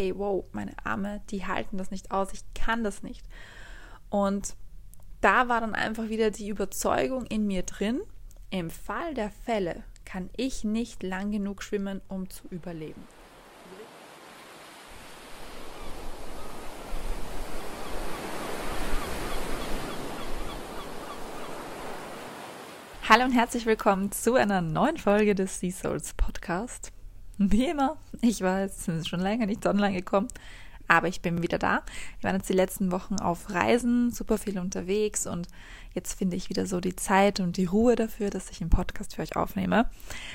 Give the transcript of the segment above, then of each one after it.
hey, wow, meine Arme, die halten das nicht aus, ich kann das nicht. Und da war dann einfach wieder die Überzeugung in mir drin, im Fall der Fälle kann ich nicht lang genug schwimmen, um zu überleben. Hallo und herzlich willkommen zu einer neuen Folge des Sea Souls Podcast. Wie immer, ich weiß, es ist schon länger nicht online gekommen, aber ich bin wieder da. Ich war jetzt die letzten Wochen auf Reisen, super viel unterwegs und jetzt finde ich wieder so die Zeit und die Ruhe dafür, dass ich einen Podcast für euch aufnehme.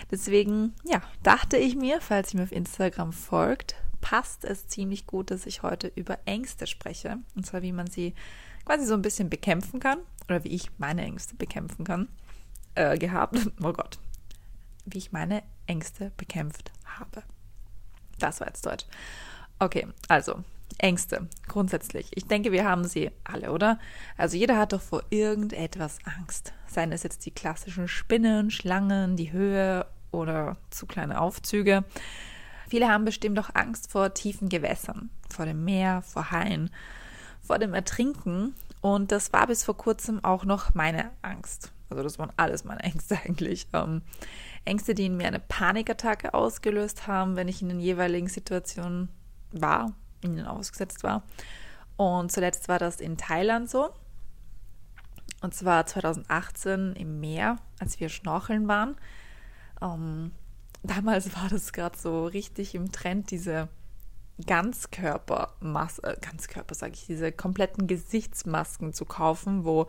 Deswegen, ja, dachte ich mir, falls ihr mir auf Instagram folgt, passt es ziemlich gut, dass ich heute über Ängste spreche. Und zwar, wie man sie quasi so ein bisschen bekämpfen kann oder wie ich meine Ängste bekämpfen kann äh, gehabt. Oh Gott. Wie ich meine Ängste bekämpft habe. Das war jetzt Deutsch. Okay, also Ängste grundsätzlich. Ich denke, wir haben sie alle, oder? Also jeder hat doch vor irgendetwas Angst. Seien es jetzt die klassischen Spinnen, Schlangen, die Höhe oder zu kleine Aufzüge. Viele haben bestimmt auch Angst vor tiefen Gewässern, vor dem Meer, vor Haien, vor dem Ertrinken. Und das war bis vor kurzem auch noch meine Angst. Also das waren alles meine Ängste eigentlich. Ähm, Ängste, die in mir eine Panikattacke ausgelöst haben, wenn ich in den jeweiligen Situationen war, ihnen ausgesetzt war. Und zuletzt war das in Thailand so. Und zwar 2018 im Meer, als wir schnorcheln waren. Ähm, damals war das gerade so richtig im Trend, diese Ganzkörpermaske, äh, Ganzkörper sage ich, diese kompletten Gesichtsmasken zu kaufen, wo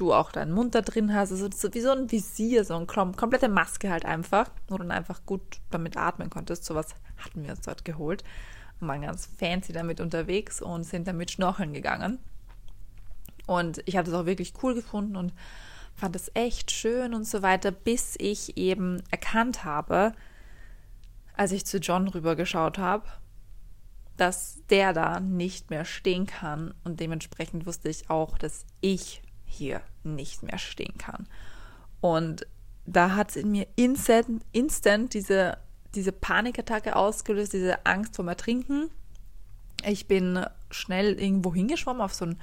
du auch deinen Mund da drin hast. Also so wie so ein Visier, so eine komplette Maske halt einfach, wo du dann einfach gut damit atmen konntest. Sowas hatten wir uns dort geholt und waren ganz fancy damit unterwegs und sind damit schnorcheln gegangen. Und ich habe das auch wirklich cool gefunden und fand es echt schön und so weiter, bis ich eben erkannt habe, als ich zu John rübergeschaut habe, dass der da nicht mehr stehen kann. Und dementsprechend wusste ich auch, dass ich hier nicht mehr stehen kann. Und da hat es in mir instant, instant diese, diese Panikattacke ausgelöst, diese Angst vorm Ertrinken. Ich bin schnell irgendwo hingeschwommen auf so einen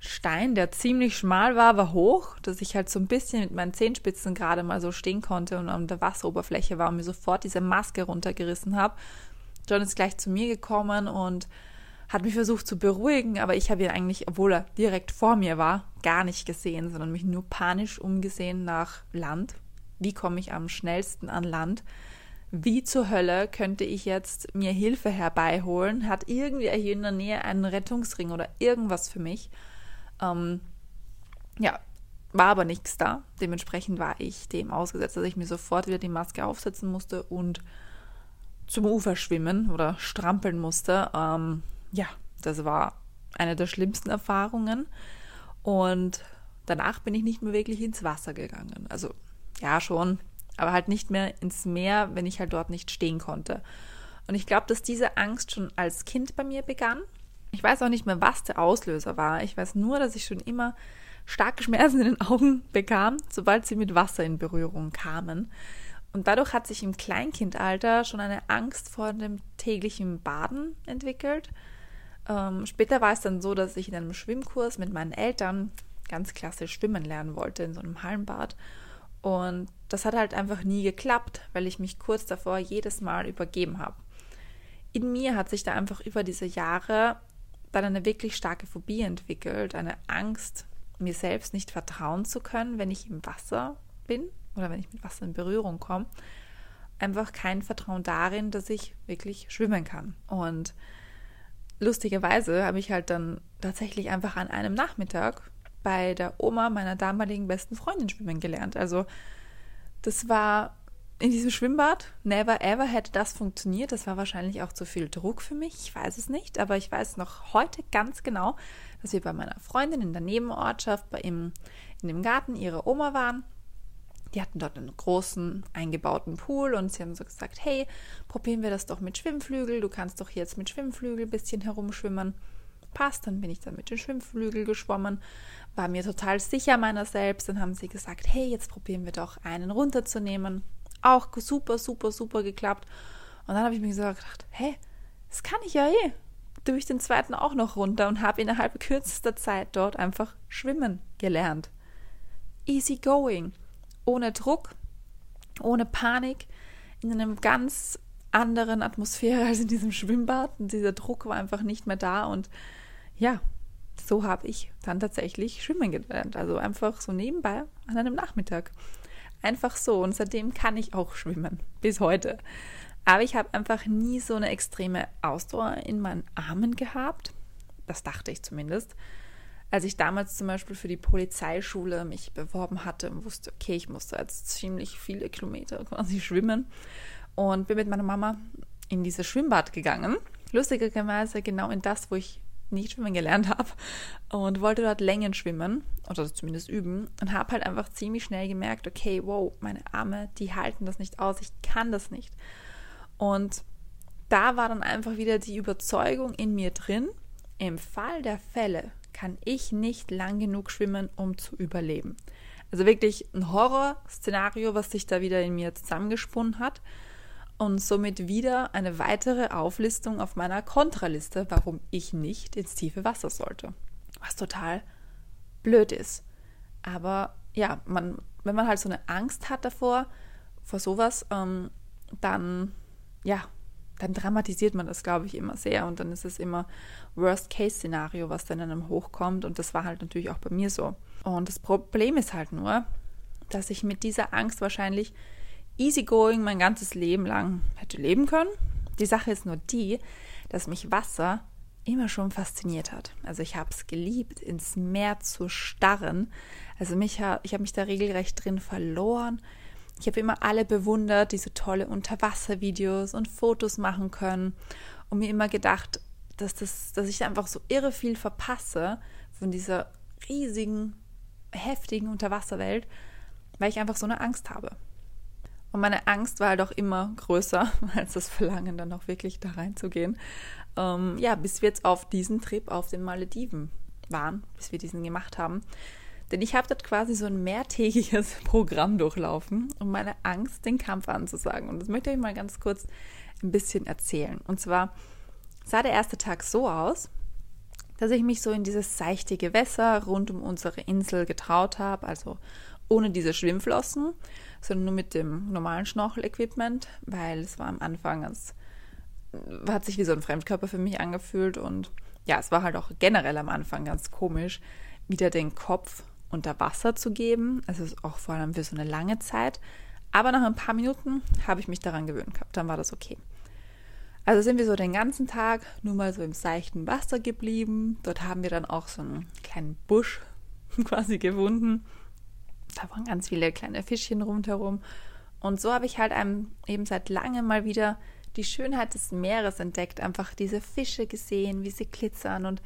Stein, der ziemlich schmal war, war hoch, dass ich halt so ein bisschen mit meinen Zehenspitzen gerade mal so stehen konnte und an der Wasseroberfläche war und mir sofort diese Maske runtergerissen habe. John ist gleich zu mir gekommen und hat mich versucht zu beruhigen, aber ich habe ihn eigentlich, obwohl er direkt vor mir war, gar nicht gesehen, sondern mich nur panisch umgesehen nach Land. Wie komme ich am schnellsten an Land? Wie zur Hölle könnte ich jetzt mir Hilfe herbeiholen? Hat irgendwie hier in der Nähe einen Rettungsring oder irgendwas für mich? Ähm, ja, war aber nichts da. Dementsprechend war ich dem ausgesetzt, dass ich mir sofort wieder die Maske aufsetzen musste und zum Ufer schwimmen oder strampeln musste. Ähm, ja, das war eine der schlimmsten Erfahrungen. Und danach bin ich nicht mehr wirklich ins Wasser gegangen. Also ja schon, aber halt nicht mehr ins Meer, wenn ich halt dort nicht stehen konnte. Und ich glaube, dass diese Angst schon als Kind bei mir begann. Ich weiß auch nicht mehr, was der Auslöser war. Ich weiß nur, dass ich schon immer starke Schmerzen in den Augen bekam, sobald sie mit Wasser in Berührung kamen. Und dadurch hat sich im Kleinkindalter schon eine Angst vor dem täglichen Baden entwickelt. Ähm, später war es dann so, dass ich in einem Schwimmkurs mit meinen Eltern ganz klassisch schwimmen lernen wollte in so einem Hallenbad. Und das hat halt einfach nie geklappt, weil ich mich kurz davor jedes Mal übergeben habe. In mir hat sich da einfach über diese Jahre dann eine wirklich starke Phobie entwickelt, eine Angst, mir selbst nicht vertrauen zu können, wenn ich im Wasser bin oder wenn ich mit Wasser in Berührung komme. Einfach kein Vertrauen darin, dass ich wirklich schwimmen kann. Und lustigerweise habe ich halt dann tatsächlich einfach an einem Nachmittag bei der Oma meiner damaligen besten Freundin schwimmen gelernt. Also das war in diesem Schwimmbad. Never ever hätte das funktioniert. Das war wahrscheinlich auch zu viel Druck für mich. Ich weiß es nicht, aber ich weiß noch heute ganz genau, dass wir bei meiner Freundin in der Nebenortschaft bei ihm in dem Garten ihrer Oma waren die hatten dort einen großen eingebauten Pool und sie haben so gesagt, hey, probieren wir das doch mit Schwimmflügel. Du kannst doch jetzt mit Schwimmflügel ein bisschen herumschwimmen. Passt, dann bin ich dann mit den Schwimmflügel geschwommen, war mir total sicher meiner selbst. Dann haben sie gesagt, hey, jetzt probieren wir doch einen runterzunehmen. Auch super, super, super geklappt. Und dann habe ich mir gedacht, hey, das kann ich ja eh. Durch den zweiten auch noch runter und habe innerhalb kürzester Zeit dort einfach schwimmen gelernt. Easy going, ohne Druck, ohne Panik, in einem ganz anderen Atmosphäre als in diesem Schwimmbad. Und dieser Druck war einfach nicht mehr da. Und ja, so habe ich dann tatsächlich schwimmen gelernt. Also einfach so nebenbei an einem Nachmittag. Einfach so. Und seitdem kann ich auch schwimmen. Bis heute. Aber ich habe einfach nie so eine extreme Ausdauer in meinen Armen gehabt. Das dachte ich zumindest. Als ich damals zum Beispiel für die Polizeischule mich beworben hatte und wusste, okay, ich musste jetzt ziemlich viele Kilometer quasi schwimmen und bin mit meiner Mama in dieses Schwimmbad gegangen. Lustigerweise genau in das, wo ich nicht schwimmen gelernt habe und wollte dort Längen schwimmen oder zumindest üben und habe halt einfach ziemlich schnell gemerkt, okay, wow, meine Arme, die halten das nicht aus, ich kann das nicht. Und da war dann einfach wieder die Überzeugung in mir drin, im Fall der Fälle kann ich nicht lang genug schwimmen, um zu überleben. Also wirklich ein Horrorszenario, was sich da wieder in mir zusammengesponnen hat und somit wieder eine weitere Auflistung auf meiner Kontraliste, warum ich nicht ins tiefe Wasser sollte. Was total blöd ist. Aber ja, man, wenn man halt so eine Angst hat davor, vor sowas, ähm, dann ja, dann dramatisiert man das, glaube ich, immer sehr. Und dann ist es immer Worst-Case-Szenario, was dann in einem hochkommt. Und das war halt natürlich auch bei mir so. Und das Problem ist halt nur, dass ich mit dieser Angst wahrscheinlich easygoing mein ganzes Leben lang hätte leben können. Die Sache ist nur die, dass mich Wasser immer schon fasziniert hat. Also ich habe es geliebt, ins Meer zu starren. Also mich, ich habe mich da regelrecht drin verloren. Ich habe immer alle bewundert, die so tolle Unterwasservideos und Fotos machen können und mir immer gedacht, dass, das, dass ich einfach so irre viel verpasse von dieser riesigen, heftigen Unterwasserwelt, weil ich einfach so eine Angst habe. Und meine Angst war halt auch immer größer als das Verlangen, dann auch wirklich da reinzugehen. Ähm, ja, bis wir jetzt auf diesen Trip auf den Malediven waren, bis wir diesen gemacht haben. Denn ich habe dort quasi so ein mehrtägiges Programm durchlaufen, um meine Angst, den Kampf anzusagen. Und das möchte ich mal ganz kurz ein bisschen erzählen. Und zwar sah der erste Tag so aus, dass ich mich so in dieses seichte Gewässer rund um unsere Insel getraut habe, also ohne diese Schwimmflossen, sondern nur mit dem normalen Schnorchel-Equipment, weil es war am Anfang ganz, hat sich wie so ein Fremdkörper für mich angefühlt und ja, es war halt auch generell am Anfang ganz komisch, wieder den Kopf unter Wasser zu geben. Also auch vor allem für so eine lange Zeit. Aber nach ein paar Minuten habe ich mich daran gewöhnt gehabt. Dann war das okay. Also sind wir so den ganzen Tag nur mal so im seichten Wasser geblieben. Dort haben wir dann auch so einen kleinen Busch quasi gewunden. Da waren ganz viele kleine Fischchen rundherum. Und so habe ich halt einem eben seit langem mal wieder die Schönheit des Meeres entdeckt. Einfach diese Fische gesehen, wie sie glitzern und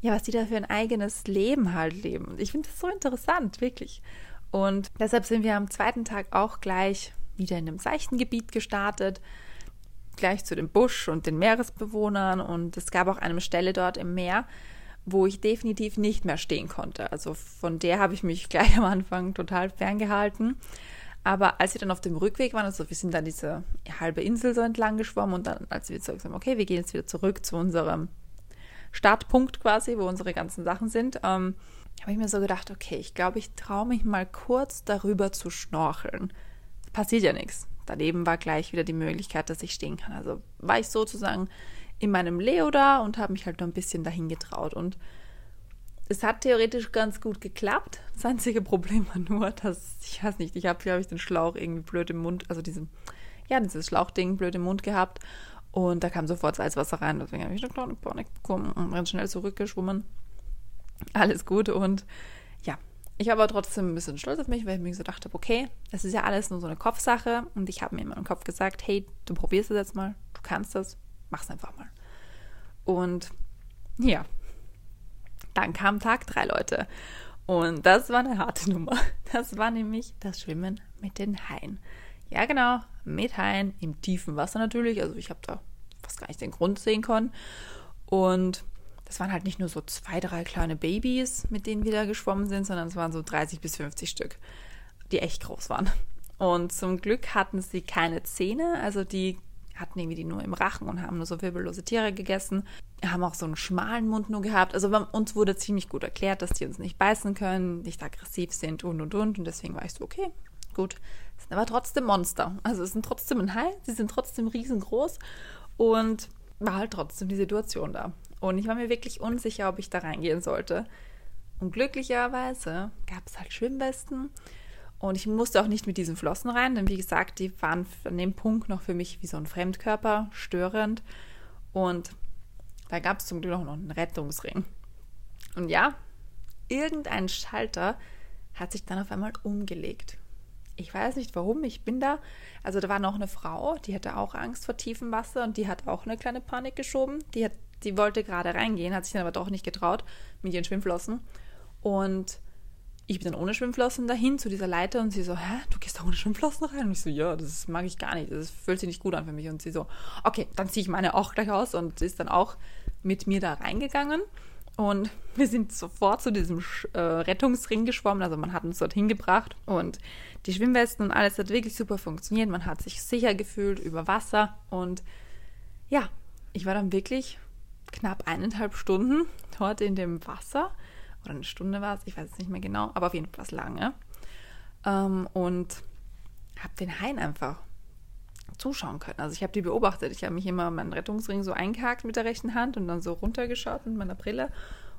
ja, was die da für ein eigenes Leben halt leben. Ich finde das so interessant, wirklich. Und deshalb sind wir am zweiten Tag auch gleich wieder in einem seichten Gebiet gestartet, gleich zu dem Busch und den Meeresbewohnern. Und es gab auch eine Stelle dort im Meer, wo ich definitiv nicht mehr stehen konnte. Also von der habe ich mich gleich am Anfang total ferngehalten. Aber als wir dann auf dem Rückweg waren, also wir sind dann diese halbe Insel so entlang geschwommen und dann, als wir gesagt haben, okay, wir gehen jetzt wieder zurück zu unserem Startpunkt quasi, wo unsere ganzen Sachen sind, ähm, habe ich mir so gedacht, okay, ich glaube, ich traue mich mal kurz darüber zu schnorcheln. Passiert ja nichts. Daneben war gleich wieder die Möglichkeit, dass ich stehen kann. Also war ich sozusagen in meinem Leo da und habe mich halt noch ein bisschen dahin getraut. Und es hat theoretisch ganz gut geklappt. Das einzige Problem war nur, dass, ich weiß nicht, ich habe, glaube ich, den Schlauch irgendwie blöd im Mund, also diesen, ja, dieses Schlauchding blöd im Mund gehabt und da kam sofort Salzwasser rein. Deswegen habe ich eine kleine Panik bekommen und ganz schnell zurückgeschwommen. Alles gut. Und ja, ich war aber trotzdem ein bisschen stolz auf mich, weil ich mir so dachte, okay, das ist ja alles nur so eine Kopfsache. Und ich habe mir in meinem Kopf gesagt, hey, du probierst es jetzt mal, du kannst das, mach's einfach mal. Und ja, dann kam Tag drei, Leute. Und das war eine harte Nummer. Das war nämlich das Schwimmen mit den Haien. Ja, genau, mit im tiefen Wasser natürlich. Also ich habe da fast gar nicht den Grund sehen können. Und das waren halt nicht nur so zwei, drei kleine Babys, mit denen wir da geschwommen sind, sondern es waren so 30 bis 50 Stück, die echt groß waren. Und zum Glück hatten sie keine Zähne, also die hatten irgendwie die nur im Rachen und haben nur so wirbellose Tiere gegessen. Haben auch so einen schmalen Mund nur gehabt. Also uns wurde ziemlich gut erklärt, dass die uns nicht beißen können, nicht aggressiv sind und und und. Und deswegen war ich so, okay, gut. sind aber trotzdem Monster. Also es sind trotzdem ein Hai, sie sind trotzdem riesengroß und war halt trotzdem die Situation da. Und ich war mir wirklich unsicher, ob ich da reingehen sollte. Und glücklicherweise gab es halt Schwimmwesten und ich musste auch nicht mit diesen Flossen rein, denn wie gesagt, die waren an dem Punkt noch für mich wie so ein Fremdkörper, störend. Und da gab es zum Glück auch noch einen Rettungsring. Und ja, irgendein Schalter hat sich dann auf einmal umgelegt. Ich weiß nicht warum, ich bin da. Also da war noch eine Frau, die hatte auch Angst vor tiefem Wasser und die hat auch eine kleine Panik geschoben. Die, hat, die wollte gerade reingehen, hat sich dann aber doch nicht getraut mit ihren Schwimmflossen. Und ich bin dann ohne Schwimmflossen dahin zu dieser Leiter und sie so, hä, du gehst da ohne Schwimmflossen rein? Und ich so, ja, das mag ich gar nicht, das fühlt sich nicht gut an für mich. Und sie so, okay, dann ziehe ich meine auch gleich aus und ist dann auch mit mir da reingegangen. Und wir sind sofort zu diesem äh, Rettungsring geschwommen, also man hat uns dorthin gebracht. Und die Schwimmwesten und alles hat wirklich super funktioniert. Man hat sich sicher gefühlt über Wasser. Und ja, ich war dann wirklich knapp eineinhalb Stunden dort in dem Wasser. Oder eine Stunde war es, ich weiß es nicht mehr genau, aber auf jeden Fall lange. Ähm, und habe den Hain einfach zuschauen können. Also ich habe die beobachtet. Ich habe mich immer meinen Rettungsring so eingehakt mit der rechten Hand und dann so runtergeschaut mit meiner Brille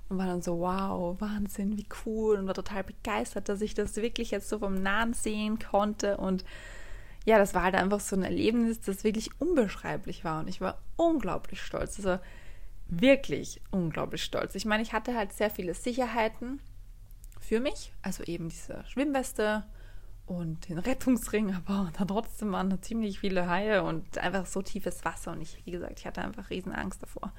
und war dann so, wow, Wahnsinn, wie cool und war total begeistert, dass ich das wirklich jetzt so vom Nahen sehen konnte und ja, das war halt einfach so ein Erlebnis, das wirklich unbeschreiblich war und ich war unglaublich stolz. Also wirklich unglaublich stolz. Ich meine, ich hatte halt sehr viele Sicherheiten für mich, also eben diese Schwimmweste und den Rettungsring, aber dann trotzdem waren da ziemlich viele Haie und einfach so tiefes Wasser und ich, wie gesagt, ich hatte einfach riesen Angst davor.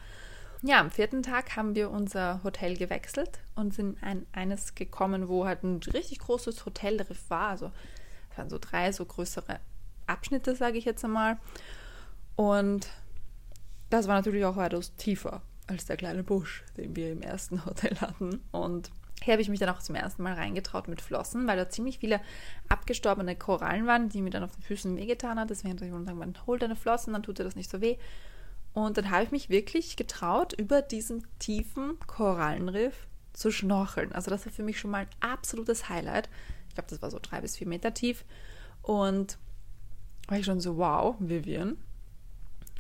Ja, am vierten Tag haben wir unser Hotel gewechselt und sind in eines gekommen, wo halt ein richtig großes Hotelriff war. Also es waren so drei so größere Abschnitte, sage ich jetzt einmal. Und das war natürlich auch weitaus tiefer als der kleine Busch, den wir im ersten Hotel hatten. Und hier habe ich mich dann auch zum ersten Mal reingetraut mit Flossen, weil da ziemlich viele abgestorbene Korallen waren, die mir dann auf den Füßen wehgetan hat. Deswegen habe ich gesagt, man holt deine Flossen, dann tut dir das nicht so weh. Und dann habe ich mich wirklich getraut, über diesen tiefen Korallenriff zu schnorcheln. Also das war für mich schon mal ein absolutes Highlight. Ich glaube, das war so drei bis vier Meter tief. Und war ich schon so, wow, Vivian,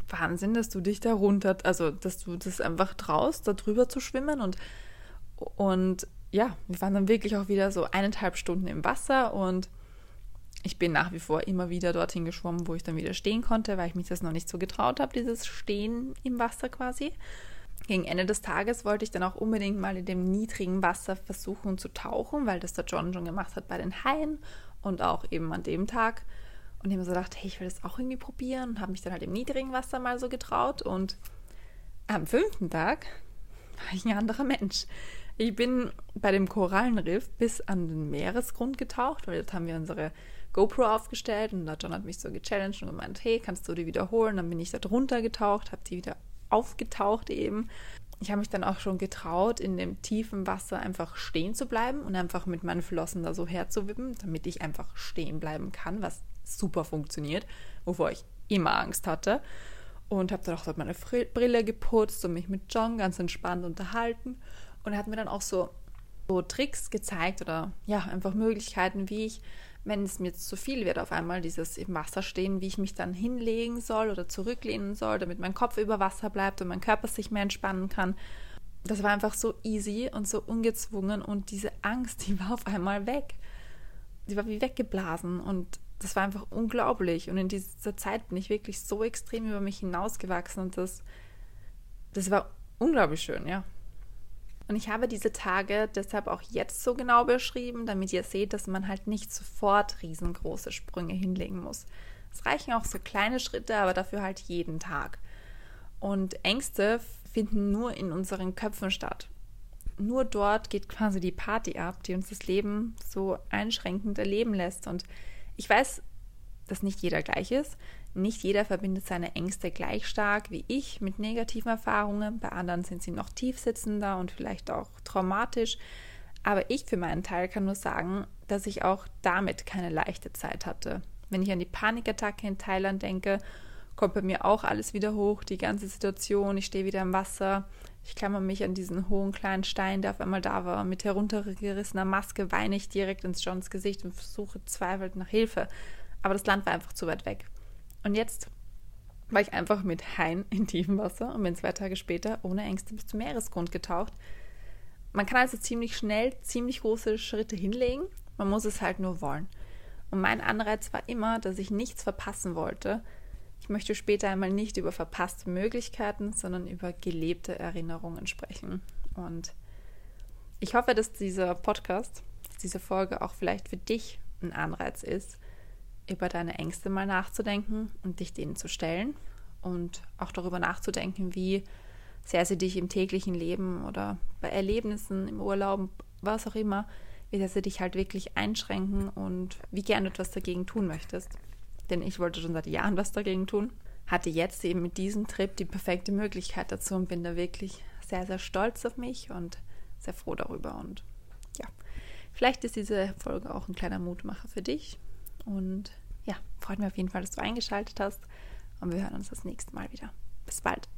Wahnsinn, dass du dich da runter, also dass du das einfach traust, da drüber zu schwimmen und, und ja, wir waren dann wirklich auch wieder so eineinhalb Stunden im Wasser und ich bin nach wie vor immer wieder dorthin geschwommen, wo ich dann wieder stehen konnte, weil ich mich das noch nicht so getraut habe, dieses Stehen im Wasser quasi. Gegen Ende des Tages wollte ich dann auch unbedingt mal in dem niedrigen Wasser versuchen zu tauchen, weil das der John schon gemacht hat bei den Haien und auch eben an dem Tag. Und ich habe so gedacht, hey, ich will das auch irgendwie probieren und habe mich dann halt im niedrigen Wasser mal so getraut. Und am fünften Tag war ich ein anderer Mensch. Ich bin bei dem Korallenriff bis an den Meeresgrund getaucht, weil dort haben wir unsere GoPro aufgestellt und der John hat mich so gechallenged und gemeint, hey, kannst du die wiederholen? Dann bin ich da drunter getaucht, habe die wieder aufgetaucht eben. Ich habe mich dann auch schon getraut, in dem tiefen Wasser einfach stehen zu bleiben und einfach mit meinen Flossen da so herzuwippen, damit ich einfach stehen bleiben kann, was super funktioniert, wovor ich immer Angst hatte. Und habe dann auch dort meine Brille geputzt und mich mit John ganz entspannt unterhalten. Und er hat mir dann auch so, so Tricks gezeigt oder ja, einfach Möglichkeiten, wie ich, wenn es mir zu viel wird, auf einmal dieses im Wasser stehen, wie ich mich dann hinlegen soll oder zurücklehnen soll, damit mein Kopf über Wasser bleibt und mein Körper sich mehr entspannen kann. Das war einfach so easy und so ungezwungen und diese Angst, die war auf einmal weg. Die war wie weggeblasen und das war einfach unglaublich. Und in dieser Zeit bin ich wirklich so extrem über mich hinausgewachsen und das, das war unglaublich schön, ja. Und ich habe diese Tage deshalb auch jetzt so genau beschrieben, damit ihr seht, dass man halt nicht sofort riesengroße Sprünge hinlegen muss. Es reichen auch so kleine Schritte, aber dafür halt jeden Tag. Und Ängste finden nur in unseren Köpfen statt. Nur dort geht quasi die Party ab, die uns das Leben so einschränkend erleben lässt. Und ich weiß, dass nicht jeder gleich ist. Nicht jeder verbindet seine Ängste gleich stark wie ich mit negativen Erfahrungen. Bei anderen sind sie noch tiefsitzender und vielleicht auch traumatisch. Aber ich für meinen Teil kann nur sagen, dass ich auch damit keine leichte Zeit hatte. Wenn ich an die Panikattacke in Thailand denke, kommt bei mir auch alles wieder hoch, die ganze Situation. Ich stehe wieder im Wasser. Ich klammer mich an diesen hohen kleinen Stein, der auf einmal da war. Mit heruntergerissener Maske weine ich direkt ins Johns Gesicht und versuche zweifelnd nach Hilfe. Aber das Land war einfach zu weit weg. Und jetzt war ich einfach mit Hain in tiefem Wasser und bin zwei Tage später ohne Ängste bis zum Meeresgrund getaucht. Man kann also ziemlich schnell ziemlich große Schritte hinlegen. Man muss es halt nur wollen. Und mein Anreiz war immer, dass ich nichts verpassen wollte. Ich möchte später einmal nicht über verpasste Möglichkeiten, sondern über gelebte Erinnerungen sprechen. Und ich hoffe, dass dieser Podcast, diese Folge auch vielleicht für dich ein Anreiz ist, über deine Ängste mal nachzudenken und dich denen zu stellen und auch darüber nachzudenken, wie sehr sie dich im täglichen Leben oder bei Erlebnissen, im Urlaub, was auch immer, wie sehr sie dich halt wirklich einschränken und wie gern du etwas dagegen tun möchtest. Denn ich wollte schon seit Jahren was dagegen tun, hatte jetzt eben mit diesem Trip die perfekte Möglichkeit dazu und bin da wirklich sehr, sehr stolz auf mich und sehr froh darüber. Und ja, vielleicht ist diese Folge auch ein kleiner Mutmacher für dich. Und ja, freut mich auf jeden Fall, dass du eingeschaltet hast. Und wir hören uns das nächste Mal wieder. Bis bald.